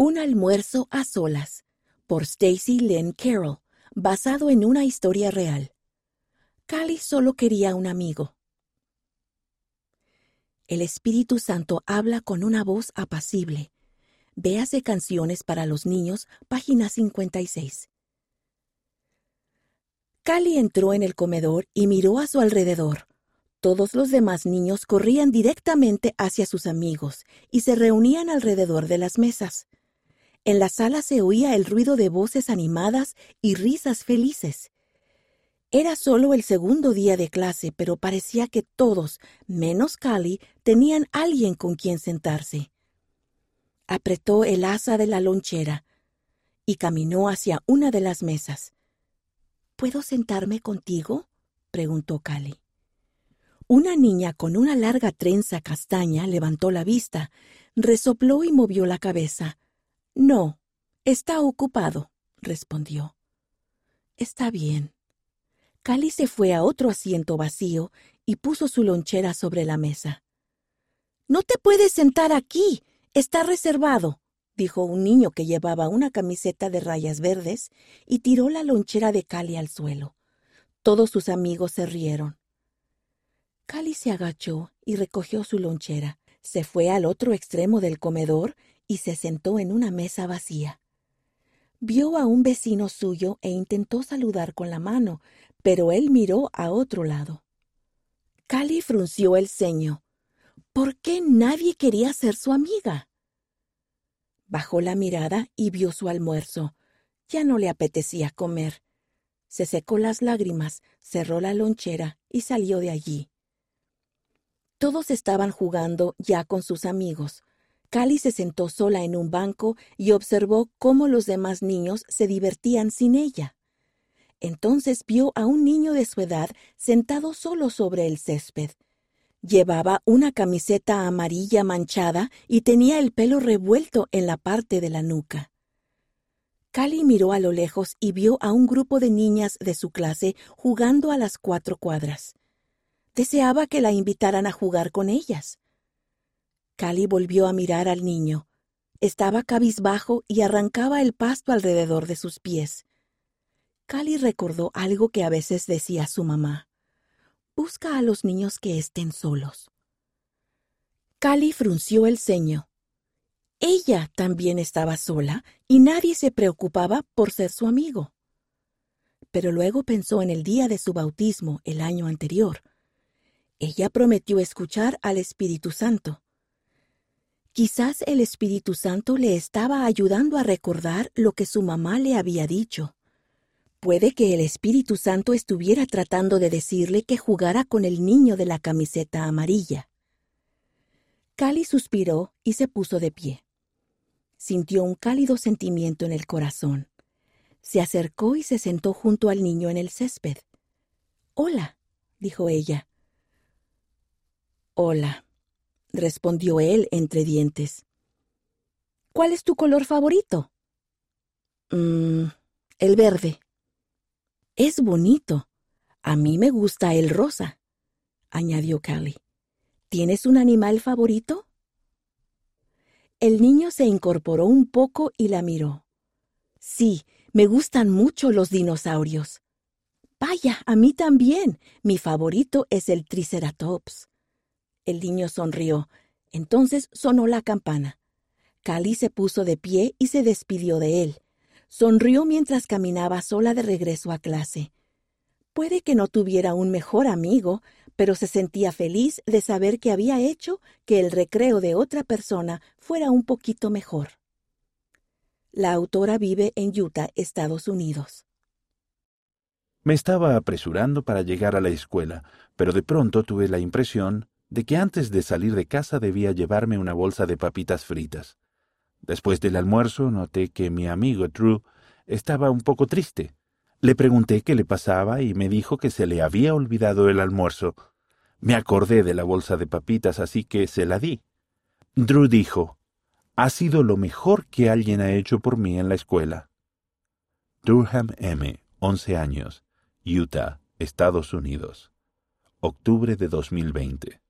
Un almuerzo a solas, por Stacy Lynn Carroll, basado en una historia real. Cali solo quería un amigo. El Espíritu Santo habla con una voz apacible. Véase Canciones para los Niños, página 56. Cali entró en el comedor y miró a su alrededor. Todos los demás niños corrían directamente hacia sus amigos y se reunían alrededor de las mesas. En la sala se oía el ruido de voces animadas y risas felices. Era solo el segundo día de clase, pero parecía que todos, menos Cali, tenían alguien con quien sentarse. Apretó el asa de la lonchera y caminó hacia una de las mesas. ¿Puedo sentarme contigo? preguntó Cali. Una niña con una larga trenza castaña levantó la vista, resopló y movió la cabeza. No, está ocupado, respondió. Está bien. Cali se fue a otro asiento vacío y puso su lonchera sobre la mesa. No te puedes sentar aquí. Está reservado, dijo un niño que llevaba una camiseta de rayas verdes y tiró la lonchera de Cali al suelo. Todos sus amigos se rieron. Cali se agachó y recogió su lonchera. Se fue al otro extremo del comedor y se sentó en una mesa vacía. Vio a un vecino suyo e intentó saludar con la mano, pero él miró a otro lado. Cali frunció el ceño. ¿Por qué nadie quería ser su amiga? Bajó la mirada y vio su almuerzo. Ya no le apetecía comer. Se secó las lágrimas, cerró la lonchera y salió de allí. Todos estaban jugando ya con sus amigos. Cali se sentó sola en un banco y observó cómo los demás niños se divertían sin ella. Entonces vio a un niño de su edad sentado solo sobre el césped. Llevaba una camiseta amarilla manchada y tenía el pelo revuelto en la parte de la nuca. Cali miró a lo lejos y vio a un grupo de niñas de su clase jugando a las cuatro cuadras. Deseaba que la invitaran a jugar con ellas. Cali volvió a mirar al niño. Estaba cabizbajo y arrancaba el pasto alrededor de sus pies. Cali recordó algo que a veces decía su mamá. Busca a los niños que estén solos. Cali frunció el ceño. Ella también estaba sola y nadie se preocupaba por ser su amigo. Pero luego pensó en el día de su bautismo el año anterior. Ella prometió escuchar al Espíritu Santo. Quizás el Espíritu Santo le estaba ayudando a recordar lo que su mamá le había dicho. Puede que el Espíritu Santo estuviera tratando de decirle que jugara con el niño de la camiseta amarilla. Cali suspiró y se puso de pie. Sintió un cálido sentimiento en el corazón. Se acercó y se sentó junto al niño en el césped. Hola, dijo ella. Hola, respondió él entre dientes. ¿Cuál es tu color favorito? Mmm, el verde. Es bonito. A mí me gusta el rosa, añadió Callie. ¿Tienes un animal favorito? El niño se incorporó un poco y la miró. Sí, me gustan mucho los dinosaurios. Vaya, a mí también. Mi favorito es el Triceratops. El niño sonrió. Entonces sonó la campana. Cali se puso de pie y se despidió de él. Sonrió mientras caminaba sola de regreso a clase. Puede que no tuviera un mejor amigo, pero se sentía feliz de saber que había hecho que el recreo de otra persona fuera un poquito mejor. La autora vive en Utah, Estados Unidos. Me estaba apresurando para llegar a la escuela, pero de pronto tuve la impresión de que antes de salir de casa debía llevarme una bolsa de papitas fritas. Después del almuerzo noté que mi amigo Drew estaba un poco triste. Le pregunté qué le pasaba y me dijo que se le había olvidado el almuerzo. Me acordé de la bolsa de papitas, así que se la di. Drew dijo, Ha sido lo mejor que alguien ha hecho por mí en la escuela. Durham M., 11 años, Utah, Estados Unidos. Octubre de 2020.